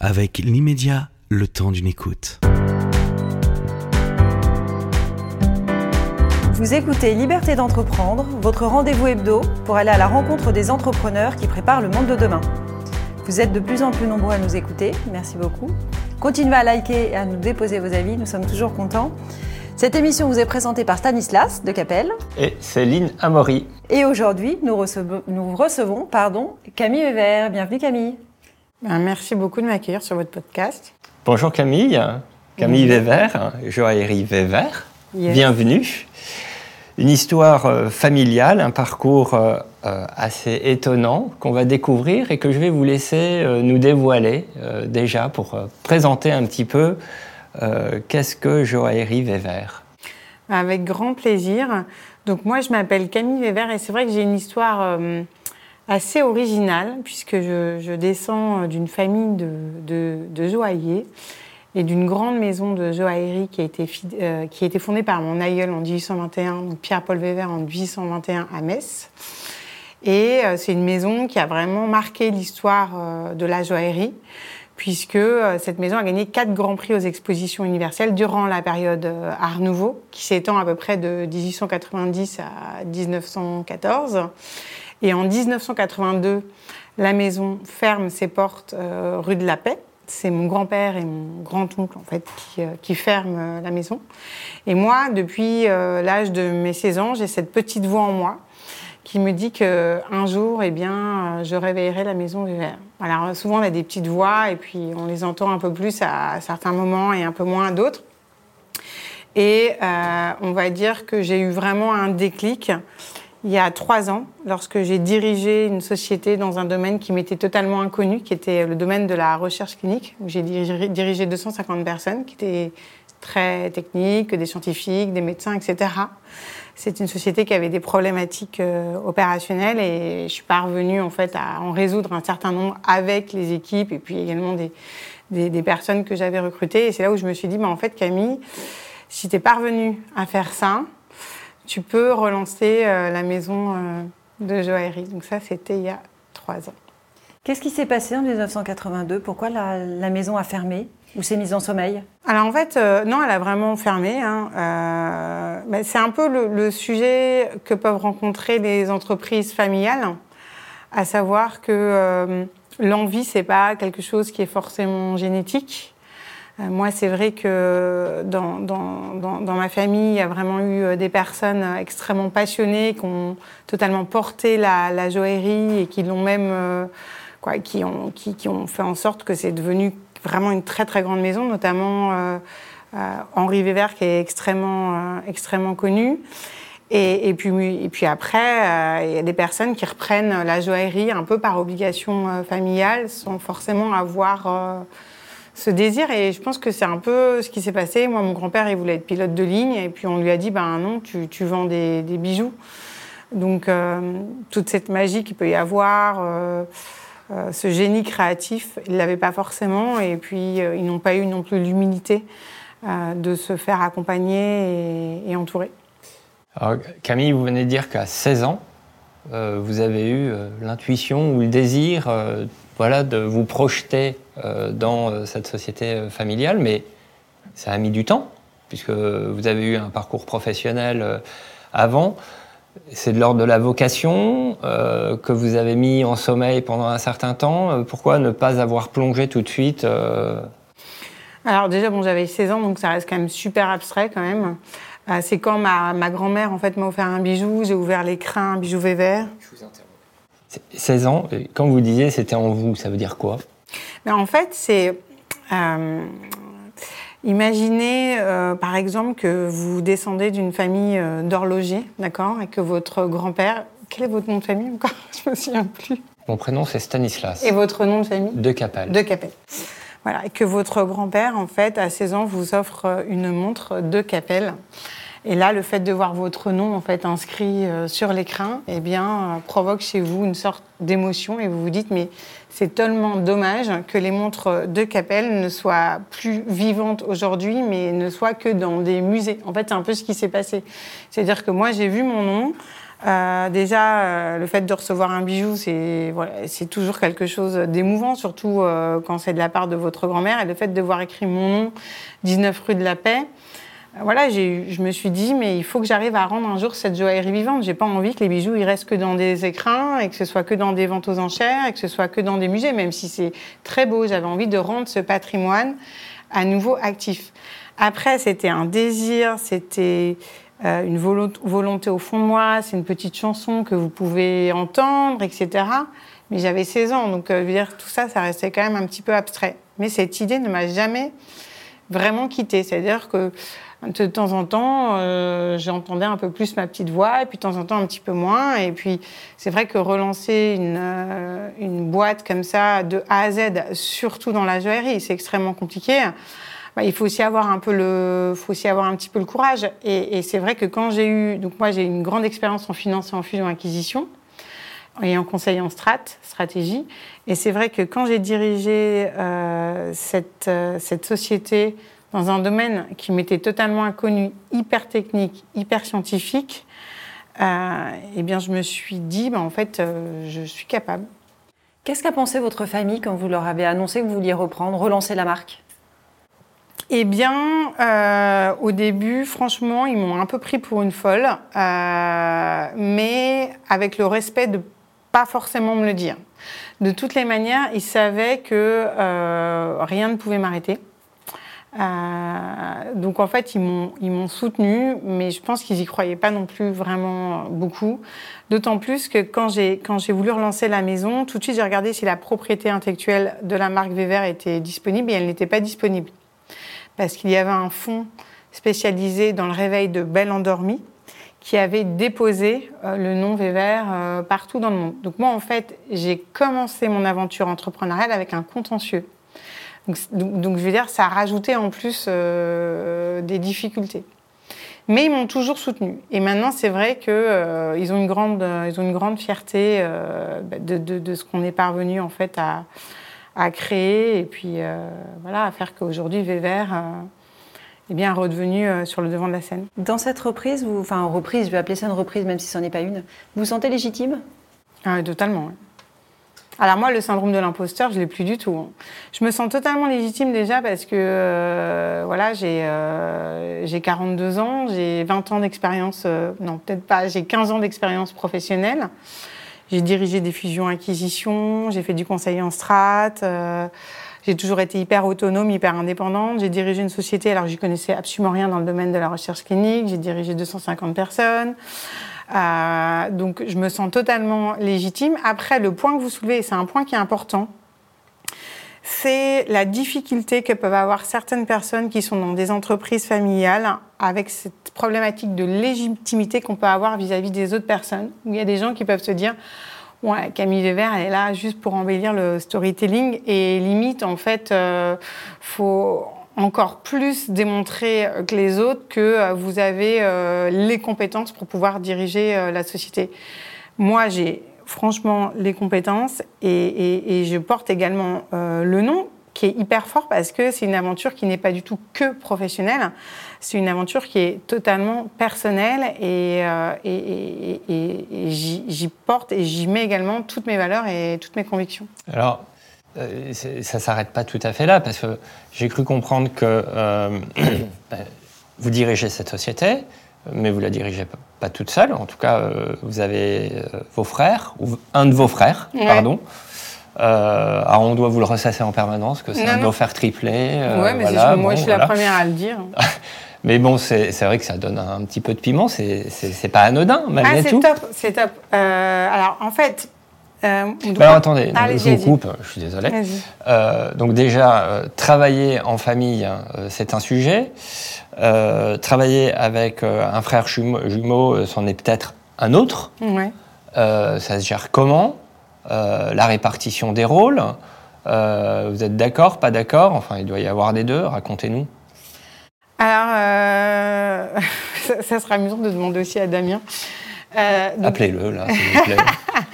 avec l'immédiat, le temps d'une écoute. Vous écoutez Liberté d'entreprendre, votre rendez-vous hebdo pour aller à la rencontre des entrepreneurs qui préparent le monde de demain. Vous êtes de plus en plus nombreux à nous écouter, merci beaucoup. Continuez à liker et à nous déposer vos avis, nous sommes toujours contents. Cette émission vous est présentée par Stanislas de Capelle et Céline Amaury. Et aujourd'hui, nous recevons, nous recevons pardon, Camille Weber. Bienvenue Camille. Ben, merci beaucoup de m'accueillir sur votre podcast. Bonjour Camille, Camille Weber, joaillerie Weber. Bienvenue. Une histoire euh, familiale, un parcours euh, euh, assez étonnant qu'on va découvrir et que je vais vous laisser nous dévoiler déjà pour présenter un petit peu qu'est-ce que joaillerie Weber. Avec grand plaisir. Donc moi je m'appelle Camille Weber et c'est vrai que j'ai une histoire assez originale puisque je, descends d'une famille de, de joailliers et d'une grande maison de joaillerie qui a été, euh, qui a été fondée par mon aïeul en 1821, donc Pierre-Paul Weber en 1821 à Metz. Et euh, c'est une maison qui a vraiment marqué l'histoire euh, de la joaillerie, puisque cette maison a gagné quatre grands prix aux expositions universelles durant la période Art Nouveau, qui s'étend à peu près de 1890 à 1914. Et en 1982, la maison ferme ses portes rue de la Paix c'est mon grand-père et mon grand-oncle en fait qui, euh, ferment euh, la maison. Et moi, depuis euh, l'âge de mes 16 ans, j'ai cette petite voix en moi qui me dit que un jour, eh bien, je réveillerai la maison vert. Alors souvent, on a des petites voix et puis on les entend un peu plus à certains moments et un peu moins à d'autres. Et on va dire que j'ai eu vraiment un déclic il y a trois ans, lorsque j'ai dirigé une société dans un domaine qui m'était totalement inconnu, qui était le domaine de la recherche clinique, où j'ai dirigé 250 personnes qui étaient très techniques, des scientifiques, des médecins, etc. C'est une société qui avait des problématiques euh, opérationnelles et je suis parvenue en fait à en résoudre un certain nombre avec les équipes et puis également des, personnes que j'avais recrutées. Et c'est là où je me suis dit, bah, en fait Camille, si tu es parvenue à faire ça, tu peux relancer euh, la maison euh, de joaillerie. Donc ça, c'était il y a trois ans. Qu'est-ce qui s'est passé en 1982 Pourquoi la, maison a fermé ou s'est mise en sommeil? Alors en fait, euh, non, elle a vraiment fermé. Hein. c'est un peu le, sujet que peuvent rencontrer les entreprises familiales, à savoir que l'envie, c'est pas quelque chose qui est forcément génétique. Euh, moi, c'est vrai que dans, dans, ma famille, il y a vraiment eu euh, des personnes extrêmement passionnées qui ont totalement porté la, joaillerie et qui l'ont même, euh, quoi, qui ont, qui, ont fait en sorte que c'est devenu vraiment une très très grande maison, notamment Henri Weber qui est extrêmement, extrêmement connu. Et, puis, et puis après, il y a des personnes qui reprennent la joaillerie un peu par obligation familiale sans forcément avoir ce désir. Et je pense que c'est un peu ce qui s'est passé. Moi, mon grand-père, il voulait être pilote de ligne. Et puis on lui a dit, ben non, tu, tu vends des, des, bijoux. Donc euh, toute cette magie qu'il peut y avoir, euh, euh, ce génie créatif, ils ne l'avaient pas forcément. Et puis ils n'ont pas eu non plus l'humilité de se faire accompagner et, entourer. Camille, vous venez de dire qu'à 16 ans, vous avez eu l'intuition ou le désir voilà, de vous projeter euh, dans euh, cette société euh, familiale, mais ça a mis du temps, puisque vous avez eu un parcours professionnel avant. C'est de l'ordre de la vocation que vous avez mis en sommeil pendant un certain temps. pourquoi ne pas avoir plongé tout de suite Alors déjà, bon, j'avais 16 ans, donc ça reste quand même super abstrait quand même. c'est quand ma, ma grand-mère en fait m'a offert un bijou, j'ai ouvert l'écrin, un bijou vert. Je vous 16 ans, quand vous disiez c'était en vous, ça veut dire quoi? Mais En fait, c'est. Euh, imaginez, euh, par exemple, que vous descendez d'une famille euh, d'horlogers, d'accord? Et que votre grand-père. Quel est votre nom de famille encore? Je me souviens plus. Mon prénom, c'est Stanislas. Et votre nom de famille? De Capelle. De Capelle. Voilà. Et que votre grand-père, en fait, à 16 ans, vous offre une montre de Capelle. Et là, le fait de voir votre nom en fait inscrit euh, sur l'écran, eh bien, euh, provoque chez vous une sorte d'émotion et vous vous dites mais c'est tellement dommage que les montres de Capelle ne soient plus vivantes aujourd'hui, mais ne soient que dans des musées. En fait, c'est un peu ce qui s'est passé. C'est-à-dire que moi, j'ai vu mon nom Euh, déjà, le fait de recevoir un bijou, c'est voilà, toujours quelque chose d'émouvant, surtout quand c'est de la part de votre grand-mère. Et le fait de voir écrit mon nom, 19 rue de la Paix, voilà, j'ai eu- je me suis dit, mais il faut que j'arrive à rendre un jour cette joaillerie vivante. J'ai pas envie que les bijoux ils restent que dans des écrins et que ce soit que dans des ventes aux enchères et que ce soit que dans des musées, même si c'est très beau. J'avais envie de rendre ce patrimoine à nouveau actif. Après, c'était un désir, c'était euh, une volo- volonté au fond de moi, c'est une petite chanson que vous pouvez entendre, etc. Mais j'avais 16 ans, donc euh, dire, tout ça, ça restait quand même un petit peu abstrait. Mais cette idée ne m'a jamais vraiment quittée. C'est-à-dire que de temps en temps, euh, j'entendais un peu plus ma petite voix, et puis de temps en temps un petit peu moins. Et puis c'est vrai que relancer une, euh, une boîte comme ça de A à Z, surtout dans la joaillerie, c'est extrêmement compliqué. Bah, il faut aussi avoir un peu le, faut aussi avoir un petit peu le courage. Et, et c'est vrai que quand j'ai eu, donc moi j'ai une grande expérience en finance et en fusion acquisition et en conseil en strat, stratégie. Et c'est vrai que quand j'ai dirigé euh, cette, euh, cette société dans un domaine qui m'était totalement inconnu, hyper technique, hyper scientifique, euh, eh bien je me suis dit, bah, en fait, euh, je suis capable. Qu'est-ce qu'a pensé votre famille quand vous leur avez annoncé que vous vouliez reprendre, relancer la marque? Eh bien, euh, au début, franchement, ils m'ont un peu pris pour une folle, mais avec le respect de pas forcément me le dire. De toutes les manières, ils savaient que rien ne pouvait m'arrêter. Euh, donc en fait, ils m'ont soutenu, mais je pense qu'ils y croyaient pas non plus vraiment beaucoup. D'autant plus que quand j'ai voulu relancer la maison, tout de suite j'ai regardé si la propriété intellectuelle de la marque Weber était disponible et elle n'était pas disponible parce qu'il y avait un fonds spécialisé dans le réveil de belles endormies qui avait déposé euh, le nom euh, partout dans le monde. Donc moi, en fait, j'ai commencé mon aventure entrepreneuriale avec un contentieux. Donc, c- donc, donc, je veux dire, ça a rajouté en plus euh, des difficultés. Mais ils m'ont toujours soutenu. Et maintenant, c'est vrai qu'ils euh, ils ont une grande, euh, ils ont une grande fierté bah, de, de- de ce qu'on est parvenu en fait à, à créer et puis voilà, à faire qu'aujourd'hui euh, est bien redevenu euh, sur le devant de la scène. Dans cette reprise, vous, enfin reprise, je vais appeler ça une reprise même si ce n'est pas une, vous vous sentez légitime? Ah, totalement. ouais. Alors moi, le syndrome de l'imposteur, je l'ai plus du tout. hein. Je me sens totalement légitime déjà parce que euh, voilà, j'ai euh, j'ai 42 ans, j'ai 20 ans d'expérience, euh, non peut-être pas, j'ai 15 ans d'expérience professionnelle. J'ai dirigé des fusions-acquisitions, j'ai fait du conseil en strat, euh, j'ai toujours été hyper autonome, hyper indépendante. J'ai dirigé une société, alors j'y connaissais absolument rien dans le domaine de la recherche clinique, j'ai dirigé 250 personnes. Euh, donc je me sens totalement légitime. Après, le point que vous soulevez, c'est un point qui est important, c'est la difficulté que peuvent avoir certaines personnes qui sont dans des entreprises familiales avec cette problématique de légitimité qu'on peut avoir vis-à-vis des autres personnes. Il y a des gens qui peuvent se dire Ouais, Camille Weber, elle est là juste pour embellir le storytelling et limite, en fait, euh, faut encore plus démontrer que les autres que euh, vous avez euh, les compétences pour pouvoir diriger euh, la société. Moi, j'ai franchement les compétences et, je porte également euh, le nom qui est hyper fort parce que c'est une aventure qui n'est pas du tout que professionnelle, c'est une aventure qui est totalement personnelle et, euh, et- j'y porte et j'y mets également toutes mes valeurs et toutes mes convictions. Alors, euh, c'est- ça ne s'arrête pas tout à fait là, parce que j'ai cru comprendre que euh, ben, vous dirigez cette société, mais vous la dirigez pas, toute seule. En tout cas, euh, vous avez euh, vos frères, ou un de vos frères, Ouais. pardon. Alors, on doit vous le ressasser en permanence, que c'est un de vos frères triplés. ouais, mais c'est- voilà, moi je suis voilà. la première à le dire. Mais bon, c'est c'est vrai que ça donne un petit peu de piment, c'est c'est- c'est pas anodin, malgré Ah, c'est tout. top, c'est top. Alors en fait, euh, doit- alors attendez, donc, je vous coupe, je suis désolé. Euh, donc déjà, euh, travailler en famille, hein, c'est un sujet. Travailler avec un frère jumeau, jumeau, c'en est peut-être un autre. Ouais. Ça se gère comment? La répartition des rôles Vous êtes d'accord, pas d'accord? Enfin, il doit y avoir des deux, racontez-nous. Alors, ça, ça sera amusant de demander aussi à Damien. Donc- Appelez-le, là, s'il vous plaît.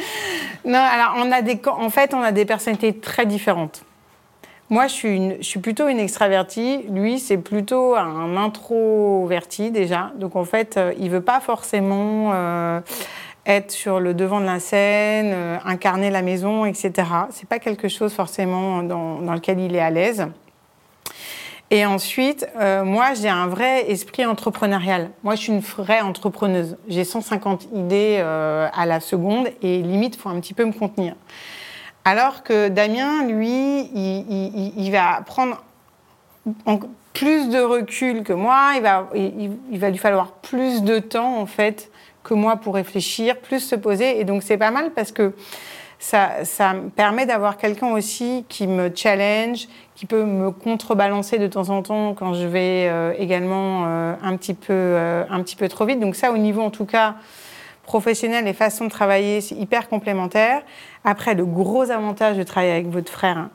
Non, alors on a des, en fait, on a des personnalités très différentes. Moi, je suis, plutôt une extravertie. Lui, c'est plutôt un introverti déjà. Donc, en fait, euh, il veut pas forcément euh, être sur le devant de la scène, euh, incarner la maison, etc. C'est pas quelque chose forcément dans lequel il est à l'aise. Et ensuite, euh, moi, j'ai un vrai esprit entrepreneurial. Moi, je suis une vraie entrepreneuse. J'ai 150 idées euh, à la seconde et limite, il faut un petit peu me contenir. Alors que Damien, lui, il, va prendre en- plus de recul que moi. Il va, il va lui falloir plus de temps, en fait, que moi pour réfléchir, plus se poser. Et donc, c'est pas mal parce que ça, me permet d'avoir quelqu'un aussi qui me challenge, qui peut me contrebalancer de temps en temps quand je vais euh, également euh, un, petit peu, euh, un petit peu trop vite. Donc ça, au niveau en tout cas professionnel et façon de travailler, c'est hyper complémentaire. Après, le gros avantage de travailler avec votre frère, hein,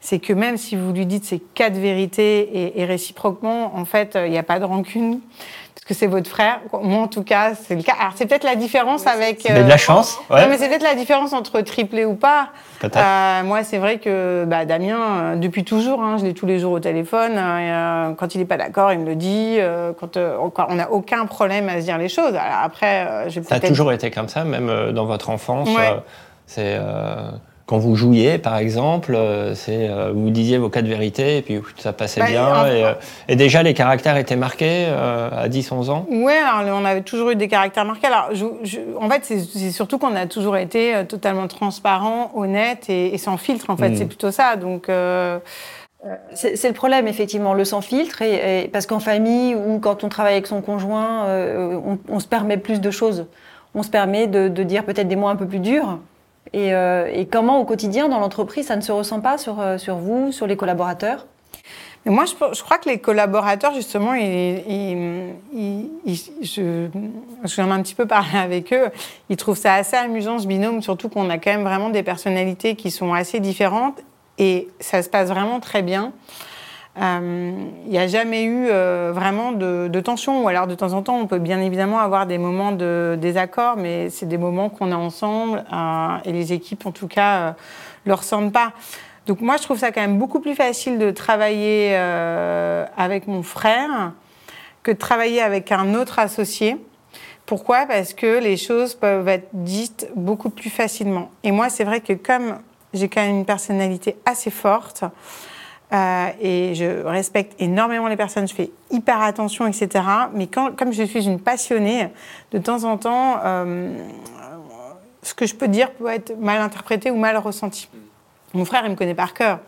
c'est que même si vous lui dites ces quatre vérités et, et réciproquement, en fait, euh, il n'y a pas de rancune, parce que c'est votre frère. Moi, en tout cas, c'est le cas. Alors, c'est peut-être la différence avec... Avez de la chance, ouais. Non, mais c'est peut-être la différence entre triplé ou pas. Peut-être. Euh, moi, c'est vrai que bah, Damien, euh, depuis toujours, hein, je l'ai tous les jours au téléphone. euh, euh, quand il n'est pas d'accord, il me le dit. euh, quand, euh, on- n'a aucun problème à se dire les choses. Alors après, euh, je vais Ça a peut-être toujours été comme ça, même euh, dans votre enfance. Ouais. euh, c'est euh, quand vous jouiez, par exemple, euh, c'est euh, vous disiez vos quatre vérités et puis ça passait Bah, bien. en- Et, euh, et déjà, les caractères étaient marqués euh, à 10-11 ans? Ouais, alors on avait toujours eu des caractères marqués. Alors, je- je- en fait, c'est c'est surtout qu'on a toujours été euh, totalement transparent, honnête et, et sans filtre. En fait, Mm. c'est plutôt ça. Donc, euh, C'est c'est le problème, effectivement, le sans filtre, et, et- parce qu'en famille ou quand on travaille avec son conjoint, euh, on, on se permet plus de choses. On se permet de, de dire peut-être des mots un peu plus durs. Et, euh, et comment, au quotidien, dans l'entreprise, ça ne se ressent pas sur, euh, sur vous, sur les collaborateurs? Moi, je, crois que les collaborateurs, justement, je, j'en ai un petit peu parlé avec eux, ils trouvent ça assez amusant, ce binôme, surtout qu'on a quand même vraiment des personnalités qui sont assez différentes. Et ça se passe vraiment très bien. Euh, Il n'y a jamais eu euh, vraiment de, tension, ou alors de temps en temps, on peut bien évidemment avoir des moments de désaccord, mais c'est des moments qu'on a ensemble euh, et les équipes, en tout cas, euh, le ressentent pas. Donc moi, je trouve ça quand même beaucoup plus facile de travailler euh, avec mon frère que de travailler avec un autre associé. Pourquoi? Parce que les choses peuvent être dites beaucoup plus facilement. Et moi, c'est vrai que comme j'ai quand même une personnalité assez forte, euh, et je respecte énormément les personnes, je fais hyper attention, etc. Mais quand, comme je suis une passionnée, de temps en temps, euh, ce que je peux dire peut être mal interprété ou mal ressenti. Mon frère, il me connaît par cœur.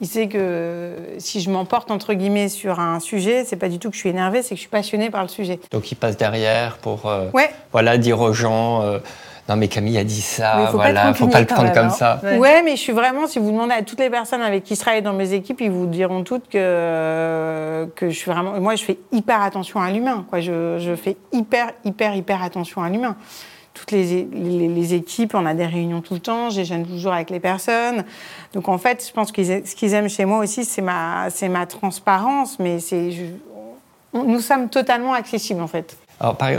Il sait que si je m'emporte entre guillemets sur un sujet, c'est pas du tout que je suis énervée, c'est que je suis passionnée par le sujet. Donc, ils passent derrière pour euh, Ouais. voilà, dire aux gens Non, mais Camille a dit ça, faut voilà, faut pas le prendre même, comme ça. Ouais. Ouais. mais je suis vraiment, si vous demandez à toutes les personnes avec qui je travaille dans mes équipes, ils vous diront toutes que, que je suis vraiment. Moi, je fais hyper attention à l'humain. Quoi. Je, je fais hyper, hyper, hyper attention à l'humain. Toutes les, les, les équipes, on a des réunions tout le temps, j'échange toujours avec les personnes. Donc en fait, je pense que ce qu'ils aiment chez moi aussi, c'est ma, c'est ma transparence, mais c'est. Nous sommes totalement accessibles en fait. Alors, par-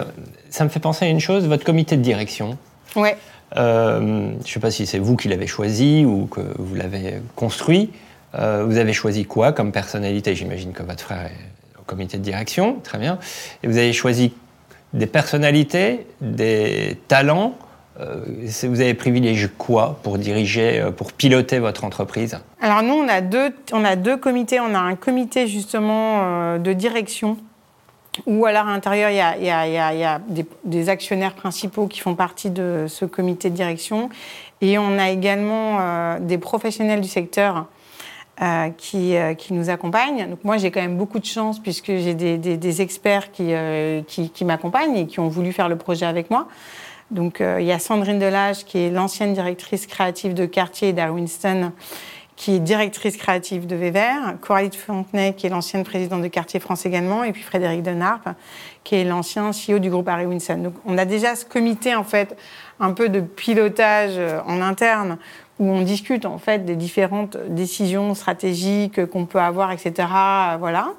ça me fait penser à une chose votre comité de direction. Ouais. Euh, je ne sais pas si c'est vous qui l'avez choisi ou que vous l'avez construit. Euh, vous avez choisi quoi comme personnalité? J'imagine que votre frère est au comité de direction, très bien. Et vous avez choisi des personnalités, des talents. Euh, vous avez privilégié quoi pour diriger, pour piloter votre entreprise? Alors nous, on a deux, on a deux comités. On a un comité justement de direction où alors à l'intérieur, il y a, des, actionnaires principaux qui font partie de ce comité de direction. Et on a également euh, des professionnels du secteur euh, qui, euh, qui nous accompagnent. Donc moi, j'ai quand même beaucoup de chance puisque j'ai des, experts qui, qui, m'accompagnent et qui ont voulu faire le projet avec moi. Donc il y a Sandrine Delage qui est l'ancienne directrice créative de Cartier et Darwinston qui est directrice créative de Weber, Coralie de Fontenay, qui est l'ancienne présidente de Cartier France également, et puis Frédéric Denarp, qui est l'ancien CEO du groupe Harry Winston. Donc, on a déjà ce comité, en fait, un peu de pilotage euh, en interne, où on discute, en fait, des différentes décisions stratégiques qu'on peut avoir, etc., voilà.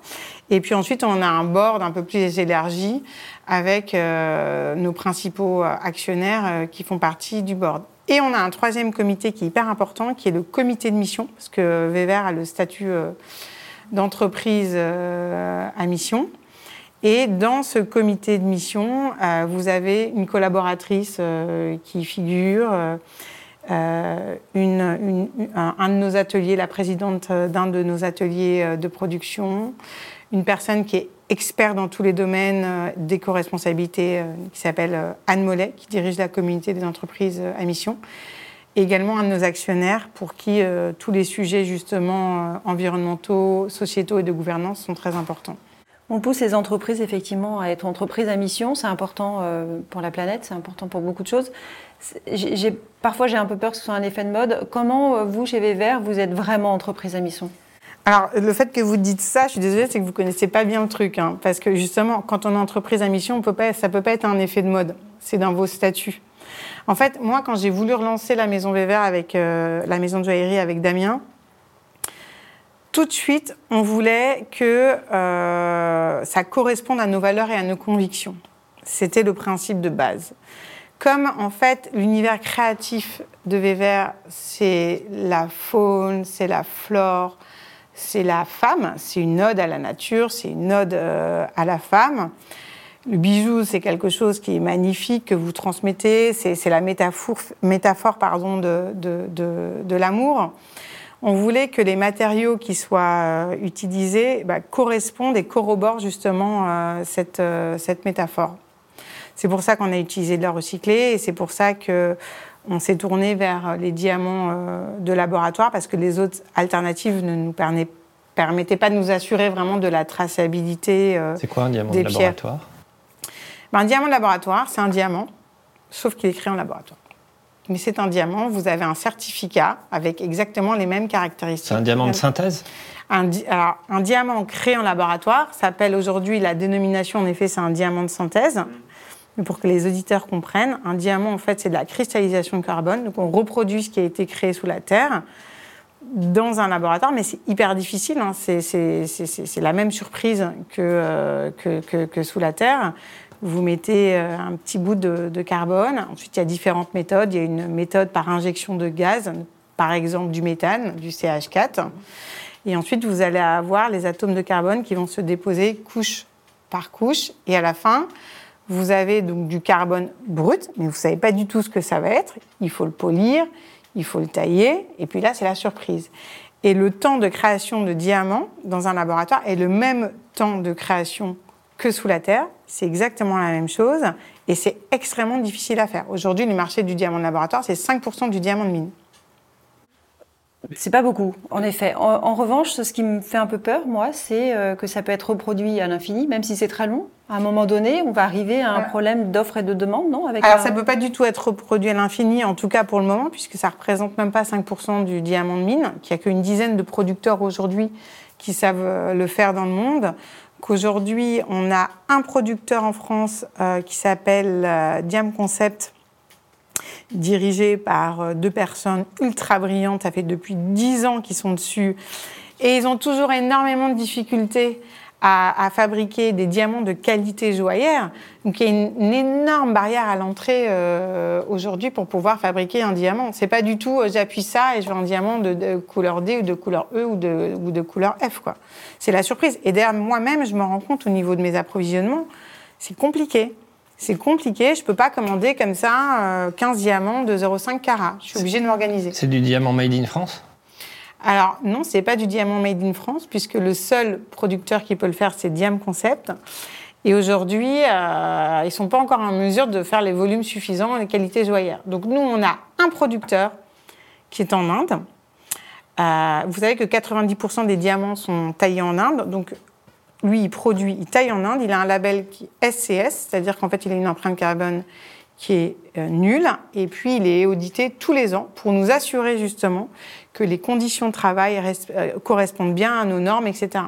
Et puis ensuite, on a un board un peu plus élargi avec euh, nos principaux euh, actionnaires qui font partie du board. Et on a un troisième comité qui est hyper important, qui est le comité de mission, parce que Weber a le statut euh, d'entreprise euh, à mission. Et dans ce comité de mission, euh, vous avez une collaboratrice qui figure, un, de nos ateliers, la présidente d'un de nos ateliers de production, une personne qui est expert dans tous les domaines d'éco-responsabilité, qui s'appelle Anne Mollet, qui dirige la communauté des entreprises à mission et également un de nos actionnaires pour qui tous les sujets justement environnementaux, sociétaux et de gouvernance sont très importants. On pousse les entreprises effectivement à être entreprises à mission. C'est important euh, pour la planète, c'est important pour beaucoup de choses. parfois, j'ai un peu peur que ce soit un effet de mode. Comment, euh, vous, chez Vévert, vous êtes vraiment entreprise à mission? Alors, le fait que vous dites ça, je suis désolée, c'est que vous connaissez pas bien le truc. Hein, parce que justement, quand on est entreprise à mission, on peut pas, ça peut pas être un effet de mode. C'est dans vos statuts. En fait, moi, quand j'ai voulu relancer la maison Vévert avec euh, la maison de joaillerie avec Damien, tout de suite, on voulait que euh, ça corresponde à nos valeurs et à nos convictions. C'était le principe de base. Comme en fait l'univers créatif de Weber, c'est la faune, c'est la flore, c'est la femme, c'est une ode à la nature, c'est une ode euh, à la femme. Le bijou, c'est quelque chose qui est magnifique, que vous transmettez, c'est la métaphore, pardon, de, l'amour on voulait que les matériaux qui soient euh, utilisés bah, correspondent et corroborent justement euh, cette, cette métaphore. C'est pour ça qu'on a utilisé de l'or recyclé et c'est pour ça que on s'est tourné vers les diamants de laboratoire parce que les autres alternatives ne nous permettaient pas de nous assurer vraiment de la traçabilité. c'est quoi un diamant de laboratoire? Ben, Un diamant de laboratoire, c'est un diamant, sauf qu'il est créé en laboratoire mais c'est un diamant. Vous avez un certificat avec exactement les mêmes caractéristiques. C'est un diamant de synthèse? Un, alors, un diamant créé en laboratoire s'appelle aujourd'hui, la dénomination en effet, c'est un diamant de synthèse. Mais pour que les auditeurs comprennent, un diamant, en fait, c'est de la cristallisation de carbone. Donc, on reproduit ce qui a été créé sous la Terre dans un laboratoire, mais c'est hyper difficile. Hein. C'est la même surprise que, euh, que, sous la Terre. Vous mettez euh, un petit bout de, carbone. Ensuite, il y a différentes méthodes. Il y a une méthode par injection de gaz, par exemple du méthane, du CH4. Et ensuite, vous allez avoir les atomes de carbone qui vont se déposer couche par couche. Et à la fin, vous avez donc du carbone brut, mais vous ne savez pas du tout ce que ça va être. Il faut le polir, il faut le tailler, et puis là, c'est la surprise. Et le temps de création de diamants dans un laboratoire est le même temps de création que sous la Terre. C'est exactement la même chose et c'est extrêmement difficile à faire. Aujourd'hui, le marché du diamant de laboratoire, c'est 5% du diamant de mine. C'est pas beaucoup, en effet. En, revanche, ce qui me fait un peu peur, moi, c'est euh, que ça peut être reproduit à l'infini, même si c'est très long. À un moment donné, on va arriver à un problème d'offre et de demande, non Avec Alors, ça ne peut pas du tout être reproduit à l'infini, en tout cas pour le moment, puisque ça représente même pas 5% du diamant de mine, qu'il n'y a qu'une dizaine de producteurs aujourd'hui qui savent euh, le faire dans le monde qu'aujourd'hui, on a un producteur en France euh, qui s'appelle euh, Diam Concept, dirigé par euh, deux personnes ultra brillantes. Ça fait depuis dix ans qu'ils sont dessus. Et ils ont toujours énormément de difficultés à, fabriquer des diamants de qualité joaillère. Donc il y a une, énorme barrière à l'entrée euh, aujourd'hui pour pouvoir fabriquer un diamant. C'est pas du tout euh, j'appuie ça et je veux un diamant de, couleur D ou de couleur E ou de, ou de couleur F. C'est la surprise. Et d'ailleurs moi-même je me rends compte au niveau de mes approvisionnements, c'est compliqué. C'est compliqué, je peux pas commander comme ça 15 euh, diamants de 0,5 carats. Je suis obligée de m'organiser. C'est du diamant made in France? Alors non, c'est pas du diamant made in France, puisque le seul producteur qui peut le faire, c'est Diam Concept. Et aujourd'hui, euh, ils sont pas encore en mesure de faire les volumes suffisants et les qualités joyeures. Donc nous, on a un producteur qui est en Inde. Euh, vous savez que 90% des diamants sont taillés en Inde. Donc lui, il produit, il taille en Inde. Il a un label qui SCS, c'est-à-dire qu'en fait, il a une empreinte carbone qui est euh, nulle. Et puis, il est audité tous les ans pour nous assurer justement que les conditions de travail euh, correspondent bien à nos normes, etc.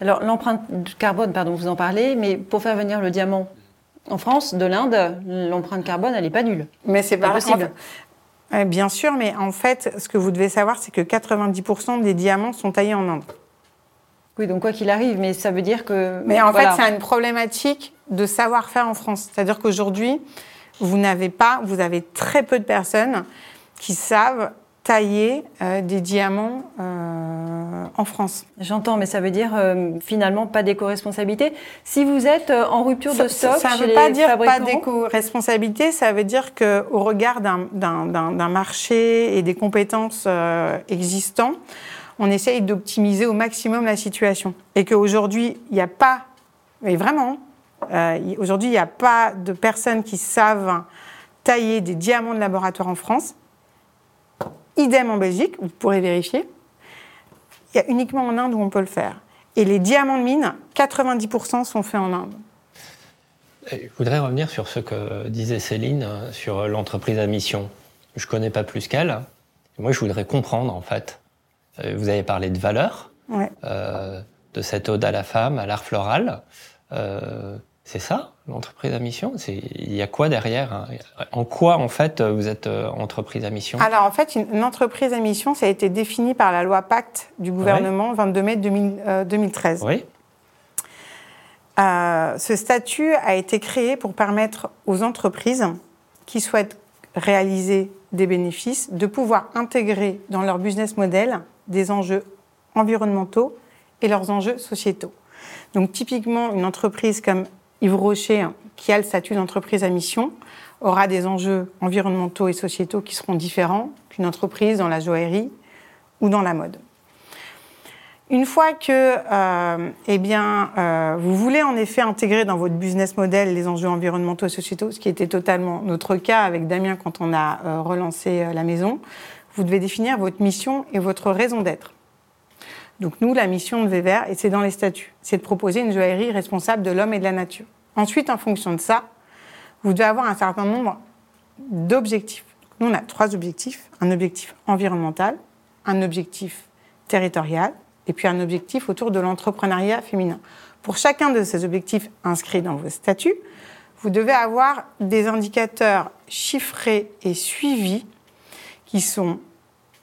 Alors, l'empreinte carbone, pardon, vous en parlez, mais pour faire venir le diamant en France, de l'Inde, l'empreinte carbone, elle n'est pas nulle. Mais c'est pas possible. bien sûr, mais en fait, ce que vous devez savoir, c'est que 90% des diamants sont taillés en Inde. Oui, donc quoi qu'il arrive, mais ça veut dire que. Mais en fait, c'est une problématique de savoir-faire en France. C'est-à-dire qu'aujourd'hui, vous n'avez pas, vous avez très peu de personnes qui savent tailler euh, des diamants euh, en France. J'entends, mais ça veut dire euh, finalement pas d'éco-responsabilité. Si vous êtes en rupture de stock, ça ne veut pas dire pas d'éco-responsabilité, ça veut dire qu'au regard d'un- marché et des compétences existants, on essaye d'optimiser au maximum la situation. Et qu'aujourd'hui, il n'y a pas, mais vraiment, euh, aujourd'hui, il n'y a pas de personnes qui savent tailler des diamants de laboratoire en France. Idem en Belgique, vous pourrez vérifier. Il y a uniquement en Inde où on peut le faire. Et les diamants de mine, 90% sont faits en Inde. Je voudrais revenir sur ce que disait Céline euh, sur l'entreprise à mission. Je connais pas plus qu'elle. Moi, je voudrais comprendre, en fait. Euh, Vous avez parlé de valeur, Ouais. euh, de cette ode à la femme, à l'art floral. Euh, c'est ça, l'entreprise à mission? Il y a quoi derrière hein? En quoi, en fait, vous êtes euh, entreprise à mission? Alors en fait, une, une entreprise à mission, ça a été défini par la loi Pacte du gouvernement 22 mai 2000, euh, 2013. Oui ce statut a été créé pour permettre aux entreprises qui souhaitent réaliser des bénéfices de pouvoir intégrer dans leur business model des enjeux environnementaux et leurs enjeux sociétaux. Donc typiquement, une entreprise comme Yves Rocher, hein, qui a le statut d'entreprise à mission, aura des enjeux environnementaux et sociétaux qui seront différents qu'une entreprise dans la joaillerie ou dans la mode. Une fois que euh, eh bien, euh, vous voulez en effet intégrer dans votre business model les enjeux environnementaux et sociétaux, ce qui était totalement notre cas avec Damien quand on a euh, relancé la maison, vous devez définir votre mission et votre raison d'être. Donc nous, la mission de Vévert, et c'est dans les statuts, c'est de proposer une joaillerie responsable de l'homme et de la nature. Ensuite, en fonction de ça, vous devez avoir un certain nombre d'objectifs. Nous, on a trois objectifs. Un objectif environnemental, un objectif territorial et puis un objectif autour de l'entrepreneuriat féminin. Pour chacun de ces objectifs inscrits dans vos statuts, vous devez avoir des indicateurs chiffrés et suivis qui sont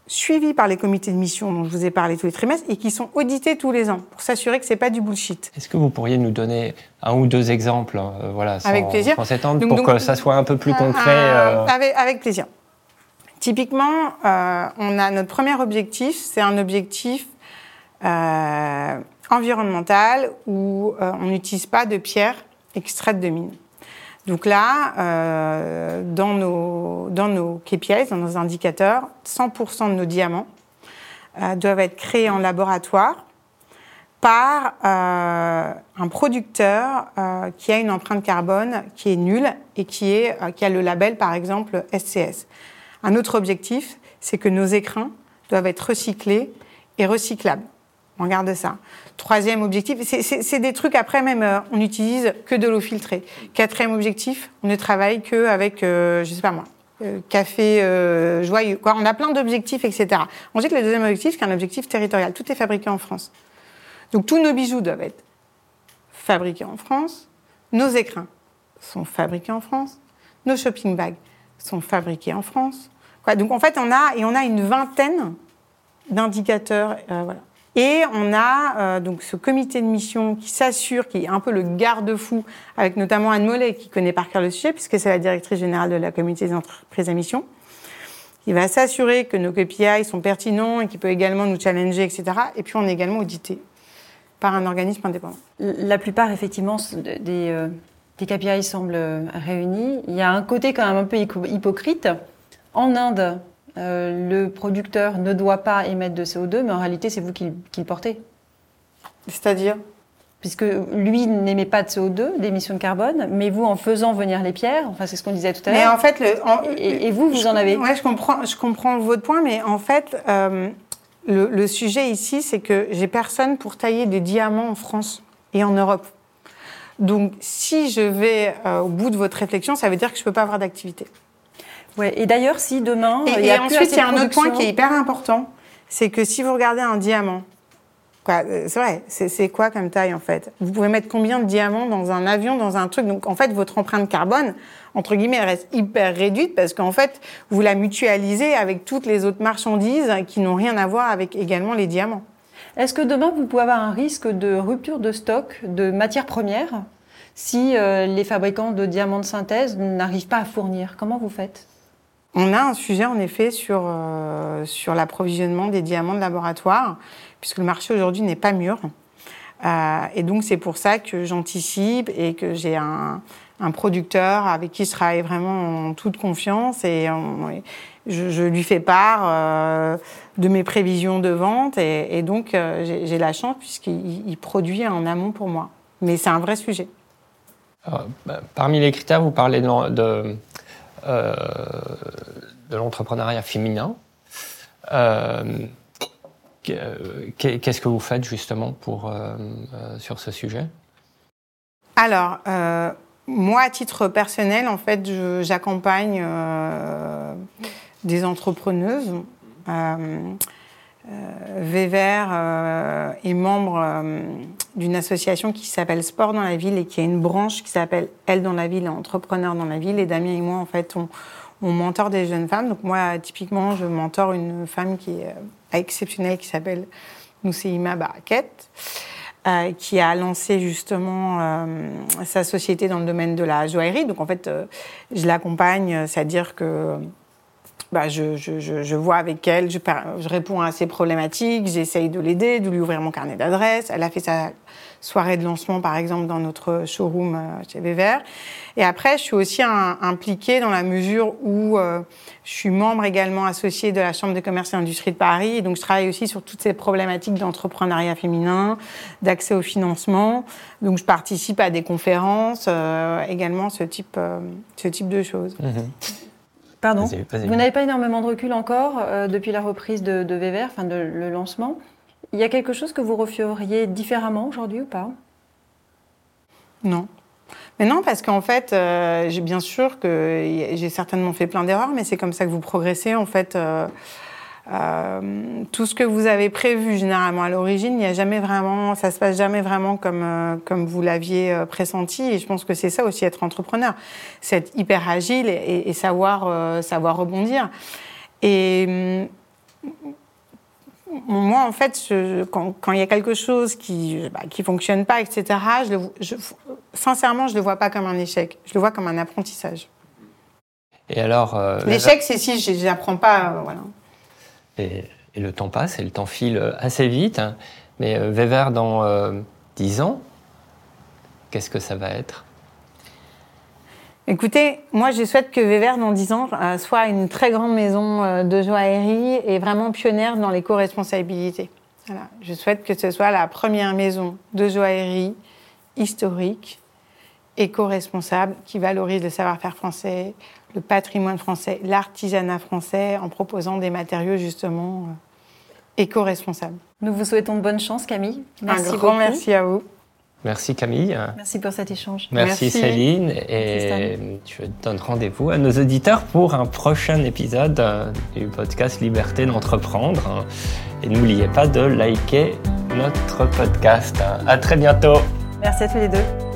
suivis par les comités de mission dont je vous ai parlé tous les trimestres et qui sont audités tous les ans pour s'assurer que c'est pas du bullshit. Est-ce que vous pourriez nous donner un ou deux exemples, euh, voilà, sans, Avec plaisir. sans s'étendre, Donc- pour donc- que ça soit un peu plus concret Euh, euh, avec, avec plaisir. Typiquement, euh, on a notre premier objectif, c'est un objectif euh, environnemental où euh, on n'utilise pas de pierres extraites de mine. Donc là, euh, dans, nos, KPIs, dans nos indicateurs, 100% de nos diamants euh, doivent être créés en laboratoire par euh, un producteur qui a une empreinte carbone qui est nulle et qui, a le label, par exemple, SCS. Un autre objectif, c'est que nos écrins doivent être recyclés et recyclables. Regarde ça. Troisième objectif, c'est- des trucs après même, euh, on n'utilise que de l'eau filtrée. Quatrième objectif, on ne travaille qu'avec, euh, je sais pas moi, euh, café euh, joyeux. Quoi. On a plein d'objectifs, etc. On sait que le deuxième objectif, c'est un objectif territorial. Tout est fabriqué en France. Donc tous nos bijoux doivent être fabriqués en France. Nos écrins sont fabriqués en France. Nos shopping bags sont fabriqués en France. Quoi, donc en fait, on a, et on a une vingtaine d'indicateurs. euh, voilà. Et on a euh, donc ce comité de mission qui s'assure, qui est un peu le garde-fou, avec notamment Anne Mollet, qui connaît par cœur le sujet, puisque c'est la directrice générale de la comité des entreprises à mission, qui va s'assurer que nos KPI sont pertinents et qui peut également nous challenger, etc. Et puis on est également audité par un organisme indépendant. La plupart, effectivement, des, euh, KPI semblent euh, réunis. Il y a un côté quand même un peu hypo- hypocrite. En Inde, le producteur ne doit pas émettre de CO2, mais en réalité, c'est vous qui, le- qui le portez. C'est-à-dire? Puisque lui n'émet pas de CO2, d'émissions de carbone, mais vous, en faisant venir les pierres, enfin, c'est ce qu'on disait tout à Mais en l'heure. fait, le, en- Et, et vous, vous en avez Ouais, je comprends, je comprends votre point, mais en fait, euh, le, le sujet ici, c'est que j'ai personne pour tailler des diamants en France et en Europe. Donc, si je vais euh, au bout de votre réflexion, ça veut dire que je ne peux pas avoir d'activité. Ouais. Et d'ailleurs, si demain, Et, il y et a plus ensuite, il y a un autre point qui est hyper important, c'est que si vous regardez un diamant, euh, c'est vrai, c'est c'est quoi comme taille en fait? Vous pouvez mettre combien de diamants dans un avion, dans un truc? Donc en fait, votre empreinte carbone, entre guillemets, elle reste hyper réduite parce qu'en fait, vous la mutualisez avec toutes les autres marchandises qui n'ont rien à voir avec également les diamants. Est-ce que demain, vous pouvez avoir un risque de rupture de stock de matières premières si euh, les fabricants de diamants de synthèse n'arrivent pas à fournir? Comment vous faites? On a un sujet en effet sur, euh, sur l'approvisionnement des diamants de laboratoire, puisque le marché aujourd'hui n'est pas mûr. Euh, et donc c'est pour ça que j'anticipe et que j'ai un, un, producteur avec qui je travaille vraiment en toute confiance et je, lui fais part euh, de mes prévisions de vente et, donc j'ai la chance puisqu'il produit en amont pour moi. Mais c'est un vrai sujet. Alors, bah, parmi les critères, vous parlez de, euh, de l'entrepreneuriat féminin. Euh, Qu'est-ce que vous faites justement pour, euh, euh, sur ce sujet? Alors, euh, moi, à titre personnel, en fait, j'accompagne des entrepreneuses. Véver est membre d'une association qui s'appelle Sport dans la ville et qui a une branche qui s'appelle Elle dans la ville et Entrepreneurs dans la ville. Et Damien et moi, en fait, on, on mentor des jeunes femmes. Donc moi, typiquement, je mentor une femme qui est exceptionnelle qui s'appelle Nousseima Baraket, euh, qui a lancé justement euh, sa société dans le domaine de la joaillerie. Donc en fait, euh, je l'accompagne, c'est-à-dire que bah, je, je, je, vois avec elle, je, je, réponds à ses problématiques, j'essaye de l'aider, de lui ouvrir mon carnet d'adresses. Elle a fait sa soirée de lancement, par exemple, dans notre showroom euh, chez Véver. Et après, je suis aussi impliquée dans la mesure où euh, je suis membre également associé de la Chambre de commerce et d'industrie de Paris. Et donc, je travaille aussi sur toutes ces problématiques d'entrepreneuriat féminin, d'accès au financement. Donc, je participe à des conférences, euh, également ce type, euh, ce type de choses. Mmh. Pardon vas -y, vas -y. Vous n'avez pas énormément de recul encore euh, depuis la reprise de, de Véver, enfin de, le lancement. Il y a quelque chose que vous referiez différemment aujourd'hui ou pas? Non. Mais non, parce qu'en fait, euh, j'ai bien sûr que j'ai certainement fait plein d'erreurs, mais c'est comme ça que vous progressez. En fait, euh, euh, tout ce que vous avez prévu généralement à l'origine, il n'y a jamais vraiment, ça se passe jamais vraiment comme euh, comme vous l'aviez euh, pressenti. Et je pense que c'est ça aussi être entrepreneur, c'est être hyper agile et, et savoir savoir rebondir. Et moi, en fait, je, quand, quand, il y a quelque chose qui bah, qui fonctionne pas, etc., je le, je, sincèrement, je le vois pas comme un échec. Je le vois comme un apprentissage. Et alors, l'échec, c'est si j'apprends pas, voilà. Et, le temps passe, et le temps file assez vite. Hein. Mais euh, Weber, dans euh, 10 ans, qu'est-ce que ça va être? Écoutez, moi je souhaite que Weber dans 10 ans euh, soit une très grande maison euh, de joaillerie et vraiment pionnière dans l'éco-responsabilité. Voilà. Je souhaite que ce soit la première maison de joaillerie historique, éco-responsable, qui valorise le savoir-faire français, le patrimoine français, l'artisanat français, en proposant des matériaux justement euh, éco-responsables. Nous vous souhaitons bonne chance, Camille. Merci Un grand beaucoup. merci à vous. Merci Camille. Merci pour cet échange. Merci, Merci. Céline. Et je donne rendez-vous à nos auditeurs pour un prochain épisode du podcast Liberté d'entreprendre. Et n'oubliez pas de liker notre podcast. À très bientôt. Merci à tous les deux.